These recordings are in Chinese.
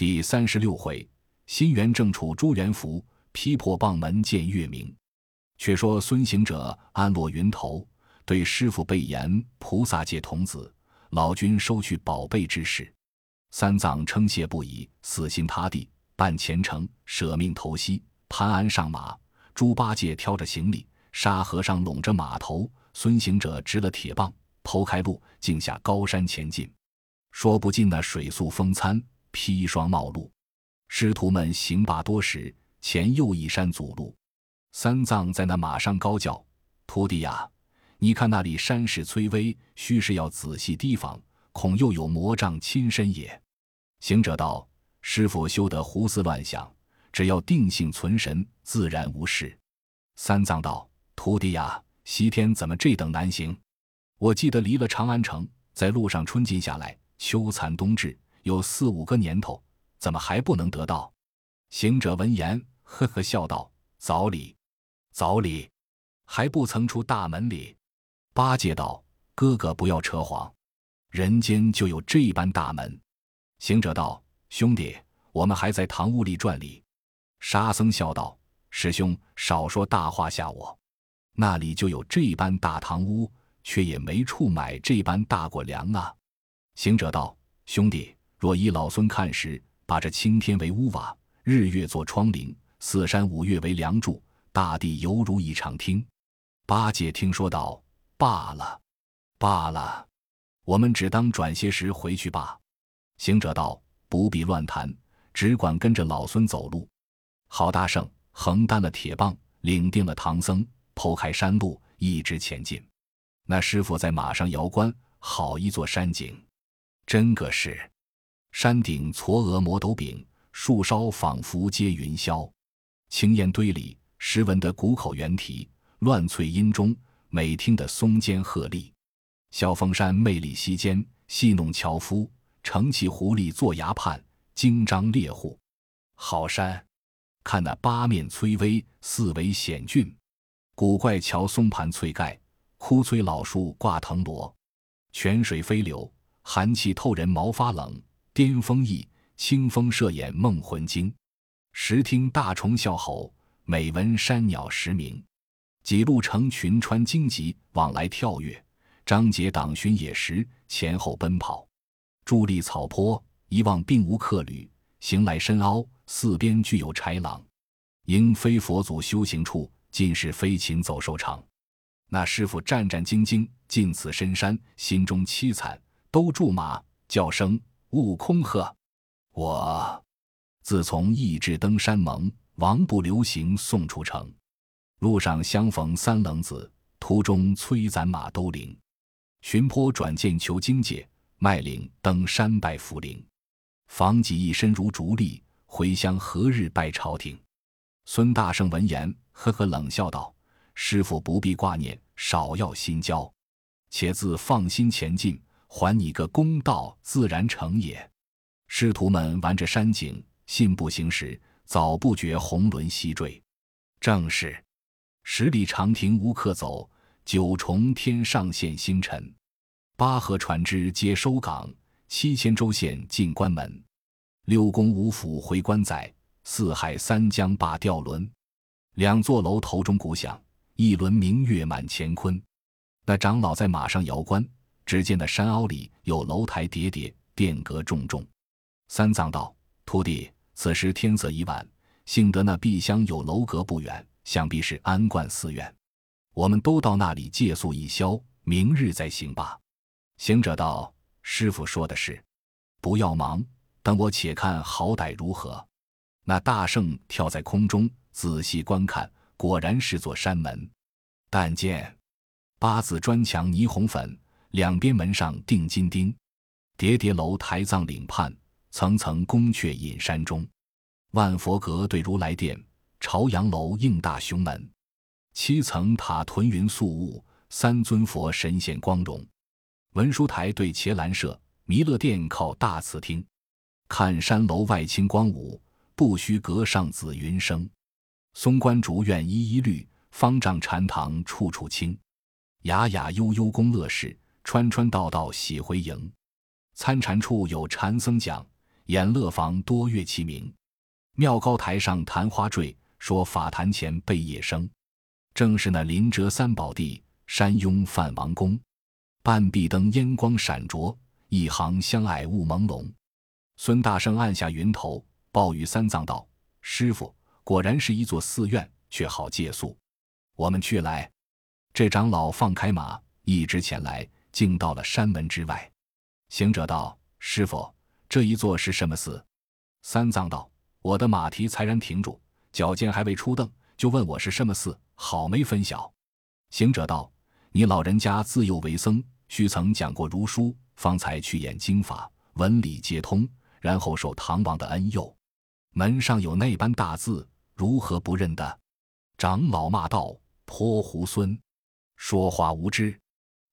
第三十六回，新元正处朱元福劈破棒门见月明。却说孙行者安落云头，对师傅备言：菩萨界童子，老君收去宝贝之事。三藏称谢不已，死心塌地办前程，舍命投西，潘安上马，猪八戒挑着行李，沙和尚拢着马头，孙行者执了铁棒，剖开路，径下高山前进。说不尽那水宿风餐，砒霜冒露。师徒们行罢多时，前又一山阻路。三藏在那马上高叫：“徒弟呀，你看那里山势崔巍，须是要仔细提防。”恐又有魔障亲身也。行者道：“师傅休得胡思乱想，只要定性存神，自然无事。”三藏道：“徒弟呀，西天怎么这等难行？我记得离了长安城，在路上春尽下来，秋残冬至，有四五个年头，怎么还不能得到？”行者闻言，呵呵笑道：“早礼，早礼，还不曾出大门里。”八戒道：“哥哥不要扯谎。”人间就有这般大门，行者道：“兄弟，我们还在堂屋里转里。”沙僧笑道：“师兄少说大话吓我，那里就有这般大堂屋，却也没处买这般大果粮啊。”行者道：“兄弟，若依老孙看时，把这青天为屋瓦，日月做窗棂，四山五岳为梁柱，大地犹如一场厅。”八戒听说道：“罢了，罢了。”我们只当转些时回去罢。行者道：“不必乱谈，只管跟着老孙走路。”郝大圣横担了铁棒，领定了唐僧，剖开山路，一直前进。那师傅在马上摇棺，好一座山景，真个是山顶嵯峨摩斗柄，树梢仿佛接云霄。青烟堆里，时闻得谷口猿啼；乱翠阴中，每听得松间鹤唳。萧峰山魅力溪间，戏弄樵夫，乘起狐狸坐崖畔，惊张猎户。好山，看那八面崔巍，四围险峻。古怪桥松盘翠盖，枯翠老树挂藤萝。泉水飞流，寒气透人毛发冷。巅峰意，清风射眼梦魂惊。时听大虫啸吼，每闻山鸟时鸣。几路成群穿荆棘，往来跳跃。张结党巡野时，前后奔跑，伫立草坡，一望并无客旅。行来深凹，四边俱有豺狼。应非佛祖修行处，尽是飞禽走兽场。那师傅战战兢兢进此深山，心中凄惨，都驻马，叫声悟空呵。我自从意志登山盟，王不留行送出城。路上相逢三冷子，途中催咱马兜铃。寻坡转见求经界，迈岭登山拜福陵。访己一身如竹笠，回乡何日拜朝廷？孙大圣闻言，呵呵冷笑道：“师傅不必挂念，少要心焦，且自放心前进，还你个公道，自然成也。”师徒们玩着山景，信步行时，早不觉红轮西坠。正是十里长亭无客走。九重天上现星辰，八河船只皆收港，七千州县进关门。六宫五府回关载，四海三江罢吊轮。两座楼头钟鼓响，一轮明月满乾坤。那长老在马上摇棺，只见那山凹里有楼台叠叠，殿阁重重。三藏道：“徒弟，此时天色已晚，幸得那碧香有楼阁不远，想必是安观寺院。”我们都到那里借宿一宵，明日再行吧。行者道：“师傅说的是，不要忙，等我且看好歹如何。”那大圣跳在空中，仔细观看，果然是座山门。但见八字砖墙霓虹粉，两边门上钉金钉，叠叠楼台藏岭畔，层层宫阙隐山中。万佛阁对如来殿，朝阳楼映大雄门。七层塔屯云素雾，三尊佛神仙光荣。文殊台对伽蓝舍，弥勒殿靠大慈厅。看山楼外清光舞，不须阁上紫云生。松关竹院一一绿，方丈禅堂处处清。雅雅悠悠宫乐事，川川道道喜回营。参禅处有禅僧讲，演乐房多乐器名。庙高台上昙花坠，说法坛前贝叶声。正是那林哲三宝地，山拥范王宫。半壁灯烟光闪灼，一行相爱雾朦胧。孙大圣按下云头，报与三藏道：“师傅，果然是一座寺院，却好借宿。我们去来。”这长老放开马，一直前来，竟到了山门之外。行者道：“师傅，这一座是什么寺？”三藏道：“我的马蹄才然停住，脚尖还未出蹬，就问我是什么寺，好没分晓。”行者道。你老人家自幼为僧，须曾讲过儒书，方才去演经法，文理皆通，然后受唐王的恩佑。门上有那般大字，如何不认得？长老骂道：“泼猢狲，说话无知！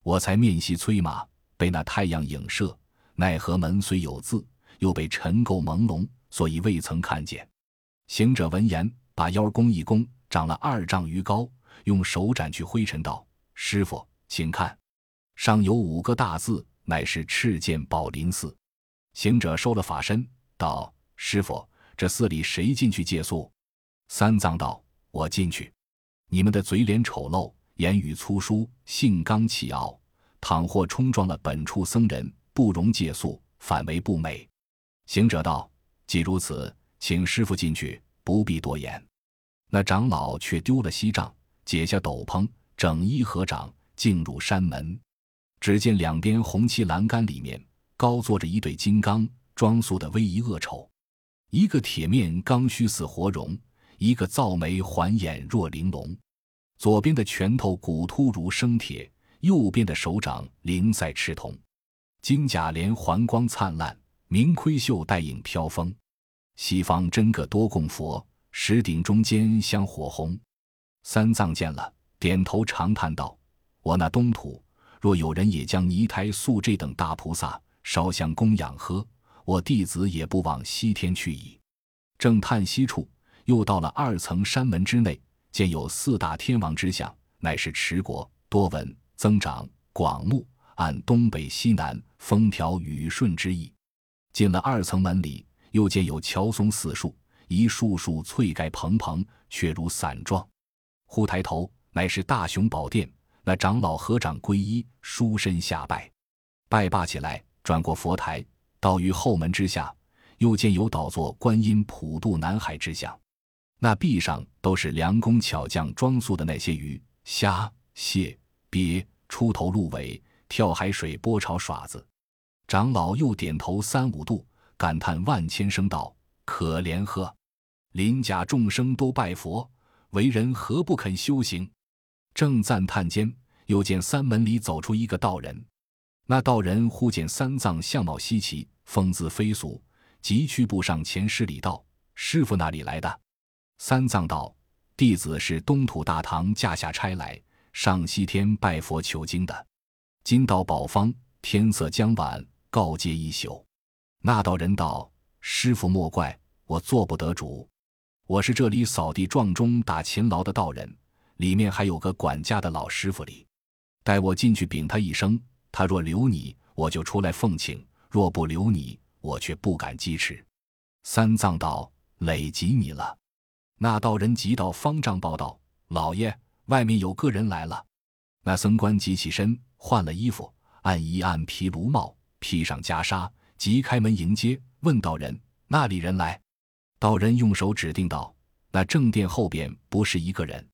我才面西催马，被那太阳影射，奈何门虽有字，又被尘垢朦胧，所以未曾看见。”行者闻言，把腰弓一弓，长了二丈余高，用手斩去灰尘道。师傅，请看，上有五个大字，乃是赤剑宝林寺。行者收了法身，道：“师傅，这寺里谁进去借宿？”三藏道：“我进去。你们的嘴脸丑陋，言语粗疏，性刚气傲，倘或冲撞了本处僧人，不容借宿，反为不美。”行者道：“既如此，请师傅进去，不必多言。”那长老却丢了锡杖，解下斗篷。整衣合掌，进入山门，只见两边红漆栏杆里面高坐着一对金刚，装束的威仪恶丑。一个铁面刚须似活龙，一个皂眉环眼若玲珑。左边的拳头骨突如生铁，右边的手掌灵赛赤铜。金甲连环光灿烂，明盔袖带影飘风。西方真个多供佛，石顶中间香火红。三藏见了。点头长叹道：“我那东土若有人也将泥胎塑这等大菩萨烧香供养呵，我弟子也不往西天去矣。”正叹息处，又到了二层山门之内，见有四大天王之像，乃是持国、多闻、增长、广目，按东北西南风调雨顺之意。进了二层门里，又见有乔松四树，一树树翠盖蓬蓬，却如伞状。忽抬头。乃是大雄宝殿，那长老合掌皈依，书身下拜，拜罢起来，转过佛台，到于后门之下，又见有倒坐观音普渡南海之像，那壁上都是良工巧匠装束的那些鱼、虾、蟹、鳖、出头鹿尾、跳海水波潮耍子。长老又点头三五度，感叹万千声道：“可怜呵，林甲众生都拜佛，为人何不肯修行？”正赞叹间，又见三门里走出一个道人。那道人忽见三藏相貌稀奇，风姿飞俗，急趋步上前施礼道：“师傅哪里来的？”三藏道：“弟子是东土大唐驾下差来上西天拜佛求经的。今到宝方，天色将晚，告诫一宿。”那道人道：“师傅莫怪，我做不得主。我是这里扫地撞钟打勤劳的道人。”里面还有个管家的老师傅哩，待我进去禀他一声，他若留你，我就出来奉请；若不留你，我却不敢击持。三藏道：“累及你了。”那道人急到方丈报道：“老爷，外面有个人来了。”那僧官急起身，换了衣服，按一按皮卢帽，披上袈裟，即开门迎接，问道人：“那里人来？”道人用手指定道：“那正殿后边不是一个人。”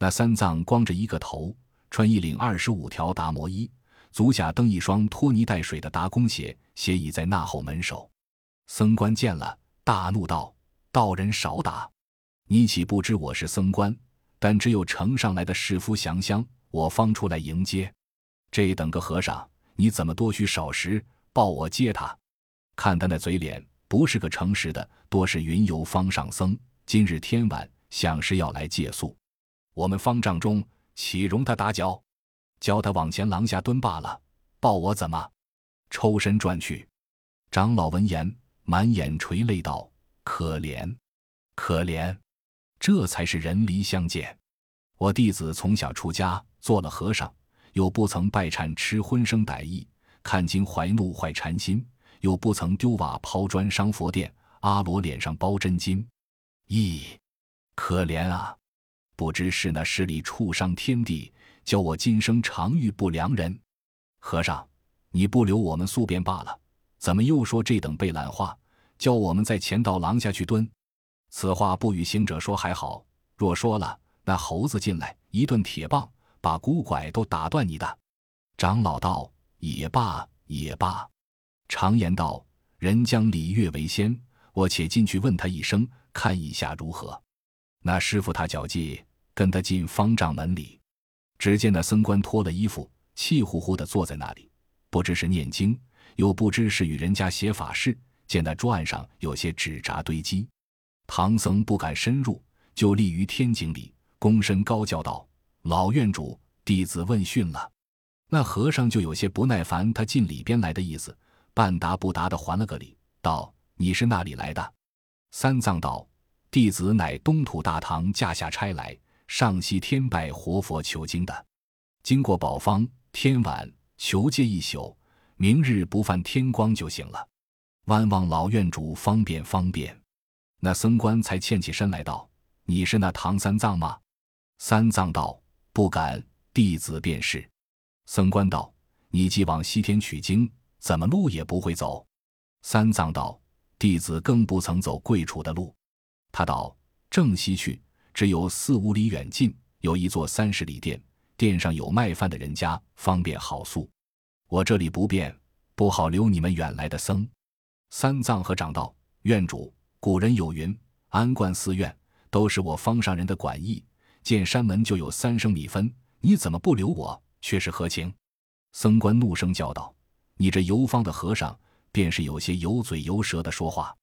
那三藏光着一个头，穿一领二十五条达摩衣，足下蹬一双拖泥带水的达公鞋，斜倚在那后门首。僧官见了，大怒道：“道人少打！你岂不知我是僧官？但只有呈上来的士夫降香，我方出来迎接。这等个和尚，你怎么多许少时报我接他？看他那嘴脸，不是个诚实的，多是云游方上僧。今日天晚，想是要来借宿。”我们方丈中岂容他打搅？教他往前廊下蹲罢了。报我怎么？抽身转去。长老闻言，满眼垂泪道：“可怜，可怜！这才是人离相见。我弟子从小出家，做了和尚，又不曾拜忏吃荤生歹意，看经怀怒坏禅心，又不曾丢瓦抛砖伤佛殿，阿罗脸上包真金。咦，可怜啊！不知是那势力触伤天地，教我今生常遇不良人。和尚，你不留我们宿便罢了，怎么又说这等背懒话，叫我们在前道廊下去蹲？此话不与行者说还好，若说了，那猴子进来一顿铁棒，把骨拐都打断你的。长老道：“也罢，也罢。常言道，人将礼乐为先，我且进去问他一声，看一下如何。”那师傅他脚迹，跟他进方丈门里。只见那僧官脱了衣服，气呼呼的坐在那里，不知是念经，又不知是与人家写法事。见那桌案上有些纸札堆积，唐僧不敢深入，就立于天井里，躬身高叫道：“老院主，弟子问讯了。”那和尚就有些不耐烦，他进里边来的意思，半答不答的还了个礼，道：“你是那里来的？”三藏道：“弟子乃东土大唐驾下差来上西天拜活佛求经的，经过宝方天晚求戒一宿，明日不犯天光就行了。万望老院主方便方便。”那僧官才欠起身来道：“你是那唐三藏吗？”三藏道：“不敢，弟子便是。”僧官道：“你既往西天取经，怎么路也不会走？”三藏道：“弟子更不曾走贵处的路。”他道：“正西去，只有四五里远近，有一座三十里店，店上有卖饭的人家，方便好宿。我这里不便，不好留你们远来的僧。”三藏和长道：“院主，古人有云，安观寺院都是我方上人的管意，见山门就有三升米分，你怎么不留我？”却是何情？僧官怒声叫道：“你这游方的和尚，便是有些油嘴油舌的说话。”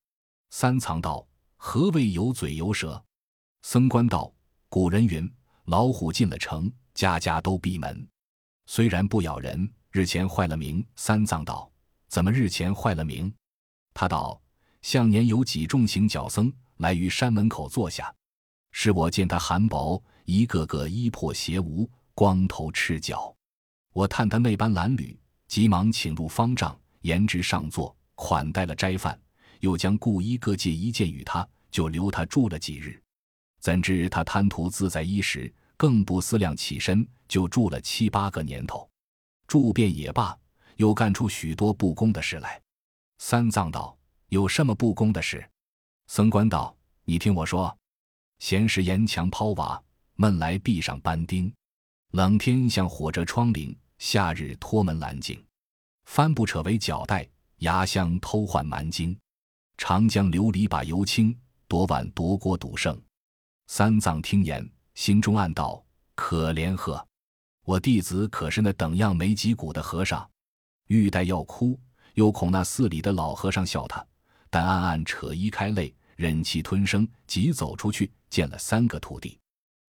三藏道：“何谓油嘴油舌？”僧官道：“古人云，老虎进了城，家家都闭门。虽然不咬人，日前坏了名。”三藏道：“怎么日前坏了名？”他道：“向年有几众行脚僧来于山门口坐下，是我见他寒薄，一个个衣破鞋无。”光头赤脚，我探他那般褴褛，急忙请入方丈，言之上座，款待了斋饭，又将故衣各借一件与他，就留他住了几日。怎知他贪图自在衣食，更不思量起身，就住了七八个年头。住便也罢，又干出许多不公的事来。三藏道：“有什么不公的事？”僧官道：“你听我说，闲时沿墙抛瓦，闷来壁上搬钉。”冷天像火遮窗棂，夏日脱门拦颈，帆布扯为脚带，牙香偷换蛮巾，长江流离把油清，夺碗夺锅赌胜。三藏听言，心中暗道：可怜呵，我弟子可是那等样没脊骨的和尚，欲待要哭，又恐那寺里的老和尚笑他，但暗暗扯衣开泪，忍气吞声，急走出去见了三个徒弟。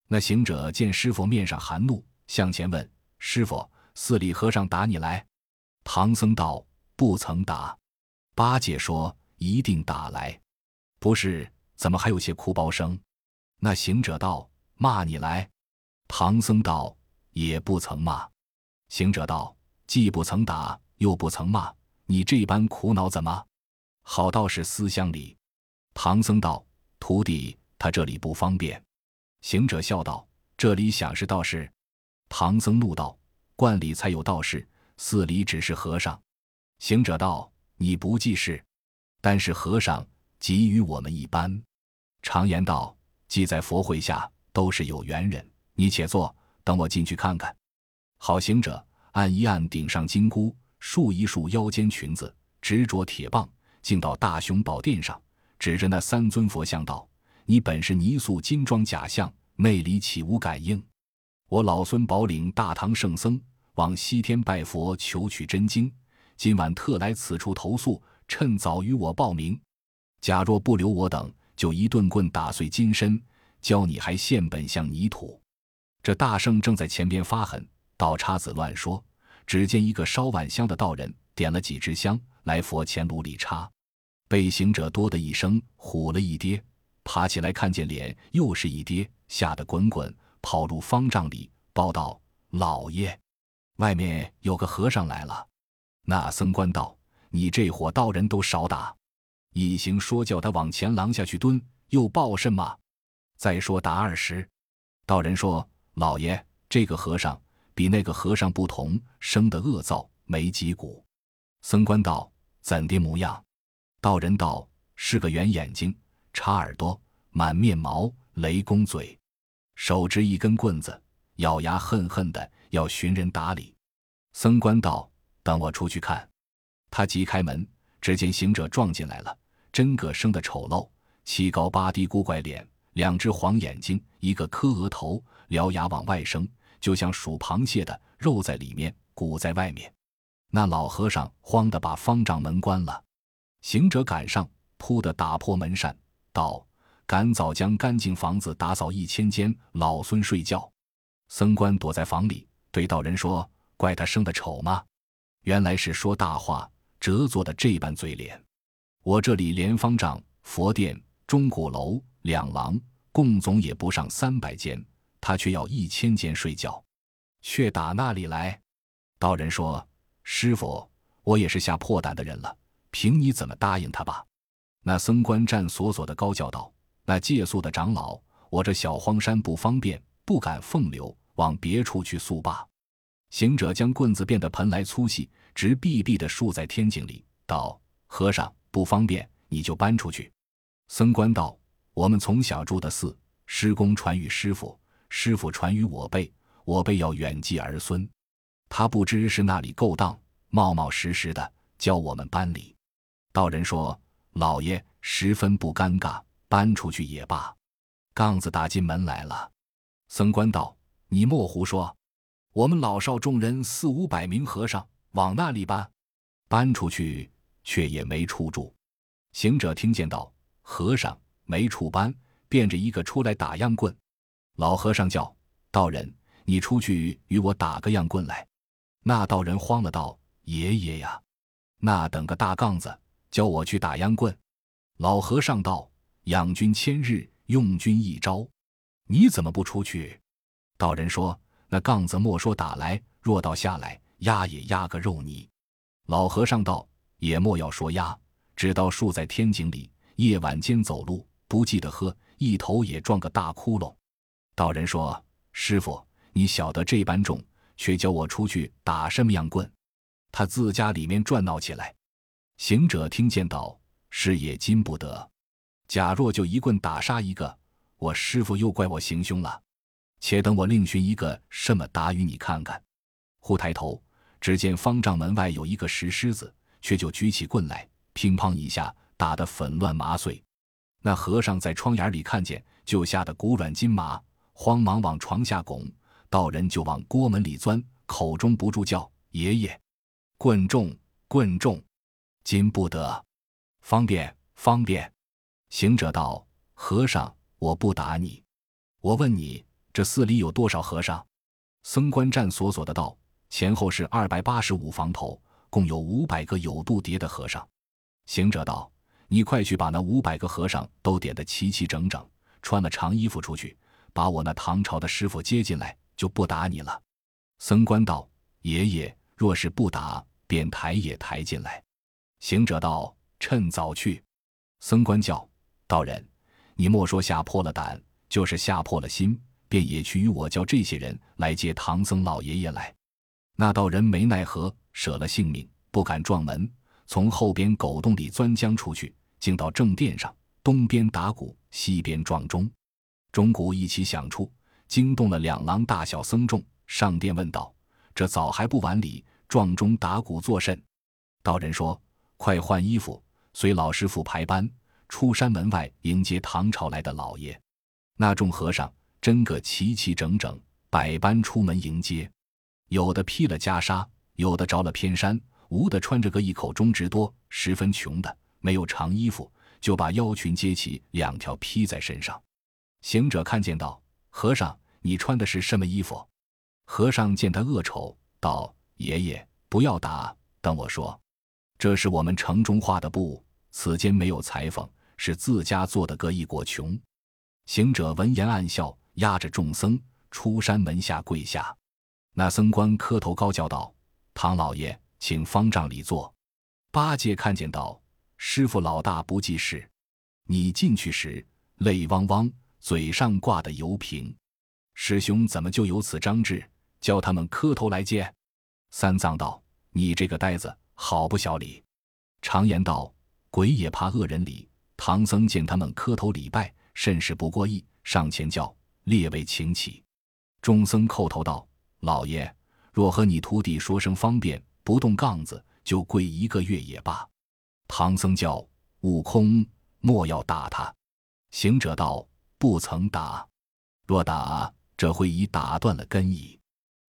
那行者见师傅面上含怒。向前问师傅：“寺里和尚打你来？”唐僧道：“不曾打。”八戒说：“一定打来。”不是，怎么还有些哭包声？那行者道：“骂你来。”唐僧道：“也不曾骂。”行者道：“既不曾打，又不曾骂，你这般苦恼怎么？好道士思乡里。”唐僧道：“徒弟，他这里不方便。”行者笑道：“这里想是道士。”唐僧怒道：“观里才有道士，寺里只是和尚。”行者道：“你不记事，但是和尚即与我们一般。常言道，既在佛会下，都是有缘人。你且坐，等我进去看看。”好行者按一按顶上金箍，束一束腰间裙子，执着铁棒，进到大雄宝殿上，指着那三尊佛像道：“你本是泥塑金装假象，内里岂无感应？”我老孙保领大唐圣僧往西天拜佛求取真经，今晚特来此处投宿，趁早与我报名。假若不留我等，就一顿棍打碎金身，教你还现本相泥土。这大圣正在前边发狠，倒叉子乱说。只见一个烧晚香的道人点了几支香来佛前炉里插，被行者多的一声唬了一跌，爬起来看见脸又是一跌，吓得滚滚。跑入方丈里报道：“老爷，外面有个和尚来了。”那僧官道：“你这伙道人都少打。”一行说：“叫他往前廊下去蹲，又报甚么？”再说打二十。道人说：“老爷，这个和尚比那个和尚不同，生得恶躁，没脊骨。”僧官道：“怎的模样？”道人道：“是个圆眼睛，插耳朵，满面毛，雷公嘴，手执一根棍子，咬牙恨恨的要寻人打理。”僧官道：“等我出去看。”他急开门，只见行者撞进来了，真个生得丑陋，七高八低，古怪脸。两只黄眼睛，一个磕额头，獠牙往外生，就像数螃蟹的，肉在里面，骨在外面。那老和尚慌得把方丈门关了。行者赶上，扑的打破门扇，道：“赶早将干净房子打扫一千间，老孙睡觉。”僧官躲在房里，对道人说：“怪他生的丑吗？原来是说大话，折作的这般嘴脸。我这里连方丈、佛殿、钟鼓楼。”两廊共总也不上三百间，他却要一千间睡觉，却打那里来？道人说：“师傅，我也是下破胆的人了，凭你怎么答应他吧？”那僧官战索索的高叫道：“那借宿的长老，我这小荒山不方便，不敢奉留，往别处去宿罢。”行者将棍子变得盆来粗细，直逼逼的竖在天井里，道：“和尚不方便，你就搬出去。”僧官道。我们从小住的寺，师公传于师傅，师傅传于我辈，我辈要远继儿孙。他不知是那里勾当，冒冒失失的教我们搬离。道人说：“老爷十分不尴尬，搬出去也罢。”杠子打进门来了。僧官道：“你莫胡说，我们老少众人四五百名和尚往那里搬？搬出去却也没处住。”行者听见道：“和尚。”没处搬，变着一个出来打样棍。老和尚叫道人：“你出去与我打个样棍来。”那道人慌了，道：“爷爷呀，那等个大杠子，教我去打秧棍。”老和尚道：“养军千日，用军一朝，你怎么不出去？”道人说：“那杠子莫说打来，若到下来，压也压个肉泥。”老和尚道：“也莫要说压，只道竖在天井里，夜晚间走路。”不记得喝，一头也撞个大窟窿。道人说：“师傅，你晓得这般重，却叫我出去打什么样棍？”他自家里面转闹起来。行者听见道：“是也禁不得。假若就一棍打杀一个，我师傅又怪我行凶了。且等我另寻一个什么打与你看看。”忽抬头，只见方丈门外有一个石狮子，却就举起棍来，乒乓一下打得粉乱麻碎。那和尚在窗眼里看见，就吓得骨软筋麻，慌忙往床下拱。道人就往锅门里钻，口中不住叫：“爷爷，棍重，棍重，今不得，方便，方便。”行者道：“和尚，我不打你。我问你，这寺里有多少和尚？”僧官战索索的道：“前后是二百八十五房头，共有五百个有度牒的和尚。”行者道。你快去把那五百个和尚都点得齐齐整整，穿了长衣服出去，把我那唐朝的师傅接进来，就不打你了。僧官道：“爷爷若是不打，便抬也抬进来。”行者道：“趁早去。”僧官叫道人：“你莫说吓破了胆，就是吓破了心，便也去与我叫这些人来接唐僧老爷爷来。”那道人没奈何，舍了性命，不敢撞门。从后边狗洞里钻将出去，竟到正殿上，东边打鼓，西边撞钟，钟鼓一起响处，惊动了两廊大小僧众。上殿问道：“这早还不晚礼，撞钟打鼓作甚？”道人说：“快换衣服，随老师傅排班，出山门外迎接唐朝来的老爷。”那众和尚真个齐齐整整，百般出门迎接，有的披了袈裟，有的着了偏衫。无的穿着个一口中直多，十分穷的，没有长衣服，就把腰裙接起两条披在身上。行者看见道：“和尚，你穿的是什么衣服？”和尚见他恶丑，道：“爷爷，不要打，等我说。这是我们城中画的布，此间没有裁缝，是自家做的隔一裹穷。”行者闻言暗笑，压着众僧出山门下跪下。那僧官磕头高叫道：“唐老爷。”请方丈里坐。八戒看见道：“师傅老大不记事，你进去时泪汪汪，嘴上挂的油瓶，师兄怎么就有此张志，叫他们磕头来见？”三藏道：“你这个呆子，好不晓礼。常言道，鬼也怕恶人礼。唐僧见他们磕头礼拜，甚是不过意，上前叫列位请起。众僧叩头道：“老爷，若和你徒弟说声方便，不动杠子，就跪一个月也罢。”唐僧叫悟空莫要打他。行者道：“不曾打，若打，这会已打断了根矣。”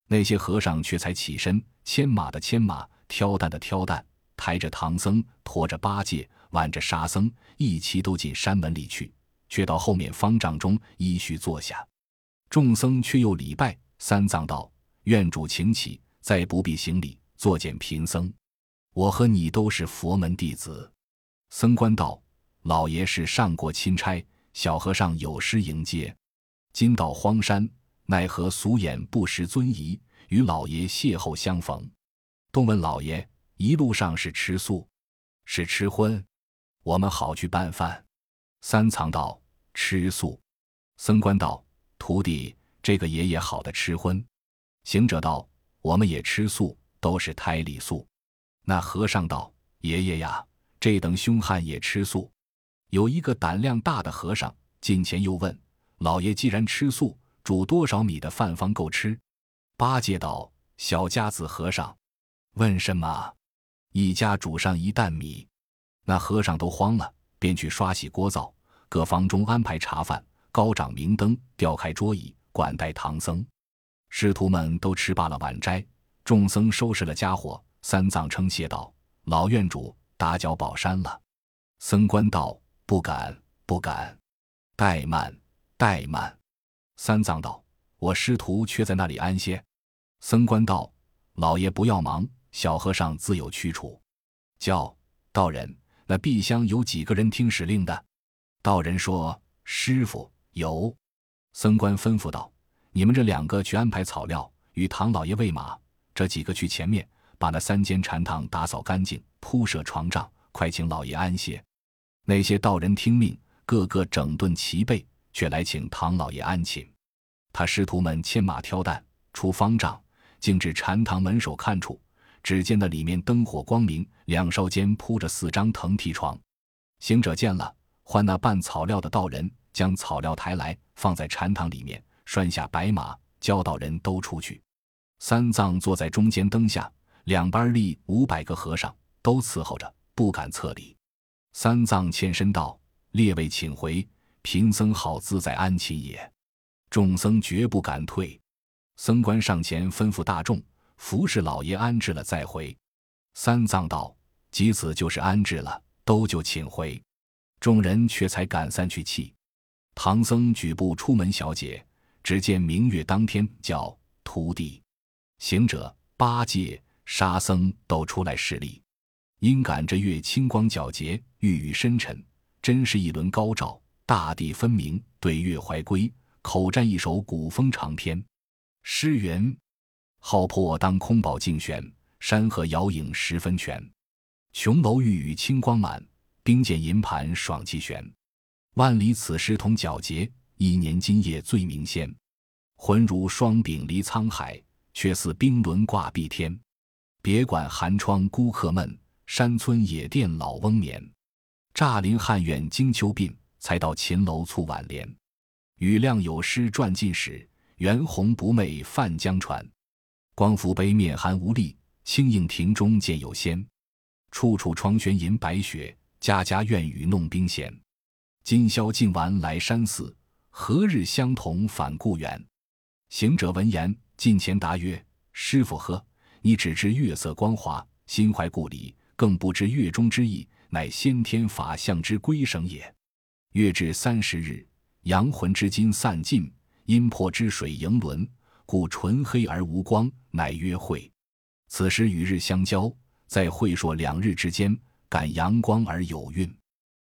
那些和尚却才起身。牵马的牵马，挑担的挑担，抬着唐僧，驮着八戒，挽着沙僧，一齐都进山门里去。却到后面方丈中依序坐下。众僧却又礼拜。三藏道：“愿主请起，再不必行礼，坐见贫僧。我和你都是佛门弟子。”僧官道：“老爷是上过钦差，小和尚有失迎接。今到荒山，奈何俗眼不识尊仪？”与老爷邂逅相逢，东问老爷一路上是吃素，是吃荤，我们好去办饭。三藏道：“吃素。”僧官道：“徒弟，这个爷爷好的吃荤。”行者道：“我们也吃素，都是胎里素。”那和尚道：“爷爷呀，这等凶悍也吃素。”有一个胆量大的和尚近前又问：“老爷既然吃素，煮多少米的饭方够吃？”八戒道：“小家子和尚，问什么？一家煮上一担米。”那和尚都慌了，便去刷洗锅灶，各房中安排茶饭，高掌明灯，调开桌椅，管待唐僧。师徒们都吃罢了晚斋，众僧收拾了家伙。三藏称谢道：“老院主打搅宝山了。”僧官道：“不敢，不敢，怠慢，怠慢。”三藏道：“我师徒却在那里安歇。”僧官道：“老爷不要忙，小和尚自有去处。”叫道人：“那碧香有几个人听使令的？”道人说：“师傅有。”僧官吩咐道：“你们这两个去安排草料，与唐老爷喂马。这几个去前面，把那三间禅堂打扫干净，铺设床帐，快请老爷安歇。”那些道人听命，个个整顿齐备，却来请唐老爷安寝。他师徒们牵马挑担，出方丈。径至禅堂门首看处，只见那里面灯火光明，两梢间铺着四张藤梯床。行者见了，唤那拌草料的道人，将草料抬来，放在禅堂里面，拴下白马，教道人都出去。三藏坐在中间灯下，两边立五百个和尚，都伺候着，不敢侧礼。三藏欠身道：“列位请回，贫僧好自在安寝也。”众僧绝不敢退。僧官上前吩咐大众：“服侍老爷安置了再回。”三藏道：“即此就是安置了，都就请回。”众人却才赶散去气。唐僧举步出门小姐，只见明月当天，叫徒弟、行者、八戒、沙僧都出来施礼。因赶着月清光皎洁，玉宇深沉，真是一轮高照，大地分明。对月怀归，口占一首古风长篇。诗云：“浩破当空宝镜悬，山河遥影十分全。琼楼玉宇清光满，冰鉴银盘爽气悬。万里此时同皎洁，一年今夜最明鲜。浑如双柄离沧海，却似冰轮挂碧天。别管寒窗孤客闷，山村野店老翁眠。乍临汉苑惊秋鬓，才到秦楼促晚联。雨亮有诗传晋史。”袁弘不寐泛江船，光复杯面寒无力。清映亭中见有仙，处处窗悬银白雪，家家院宇弄冰弦。今宵尽完来山寺，何日相同返故园？行者闻言，近前答曰：“师傅呵，你只知月色光华，心怀故里，更不知月中之意，乃先天法相之归省也。月至三十日，阳魂之金散尽。”阴魄之水盈轮，故纯黑而无光，乃曰晦。此时与日相交，在晦朔两日之间，感阳光而有运。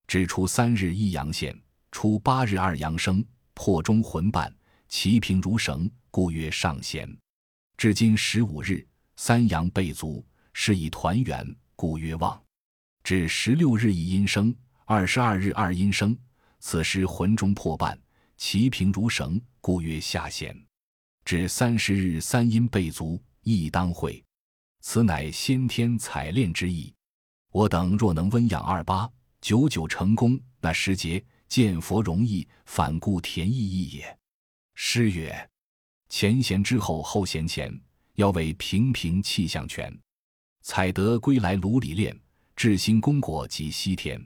至初三日一阳现，初八日二阳生，破中魂半，其平如绳，故曰上弦。至今十五日，三阳备足，是以团圆，故曰旺。至十六日一阴生，二十二日二阴生。此时魂中破半，其平如绳，故曰下弦。至三十日三阴备足，亦当会。此乃先天采炼之意。我等若能温养二八，久久成功，那时节见佛容易，反顾田意义也。诗曰：前贤之后，后贤前，要为平平气象全。采得归来炉里炼，至心功果即西天。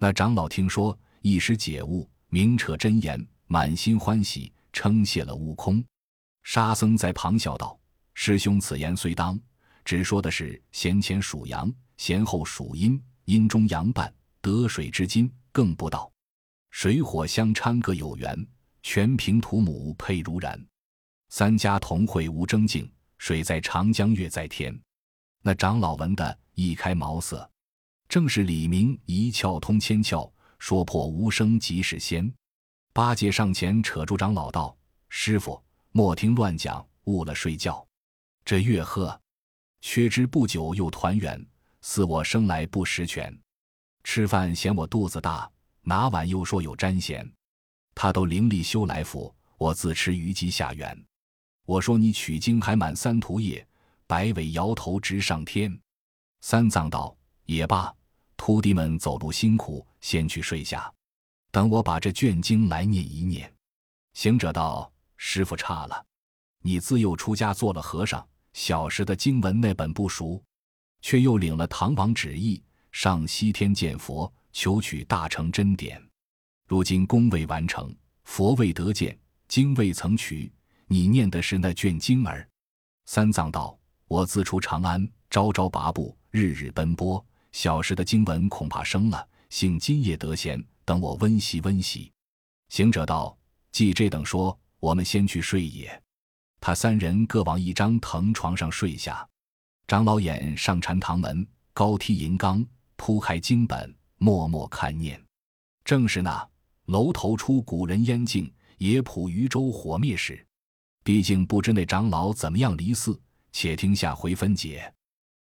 那长老听说，一时解悟，明彻真言，满心欢喜，称谢了悟空。沙僧在旁笑道：“师兄此言虽当，只说的是先前属阳。”先后属阴，阴中阳半，得水之金，更不道。水火相掺各有缘，全凭土母配如然。三家同会无争竞，水在长江月在天。那长老闻得一开茅塞，正是李明一窍通千窍，说破无声即是仙。八戒上前扯住长老道：“师傅莫听乱讲，误了睡觉。这月呵，却知不久又团圆。”似我生来不识权，吃饭嫌我肚子大，拿碗又说有沾涎。他都灵力修来福，我自吃虞姬下元。我说你取经还满三途夜，摆尾摇头直上天。三藏道也罢，徒弟们走路辛苦，先去睡下，等我把这卷经来念一念。行者道：师傅差了，你自幼出家做了和尚，小时的经文那本不熟。却又领了唐王旨意，上西天见佛，求取大乘真典。如今功未完成，佛未得见，经未曾取，你念的是那卷经儿。三藏道：“我自出长安，朝朝跋步，日日奔波，小时的经文恐怕生了。幸今夜得闲，等我温习温习。”行者道：“既这等说，我们先去睡也。”他三人各往一张藤床上睡下。长老眼上禅堂门，高梯银缸，铺开经本，默默看念。正是那楼头出古人烟径，野浦渔舟火灭时。毕竟不知那长老怎么样离寺，且听下回分解。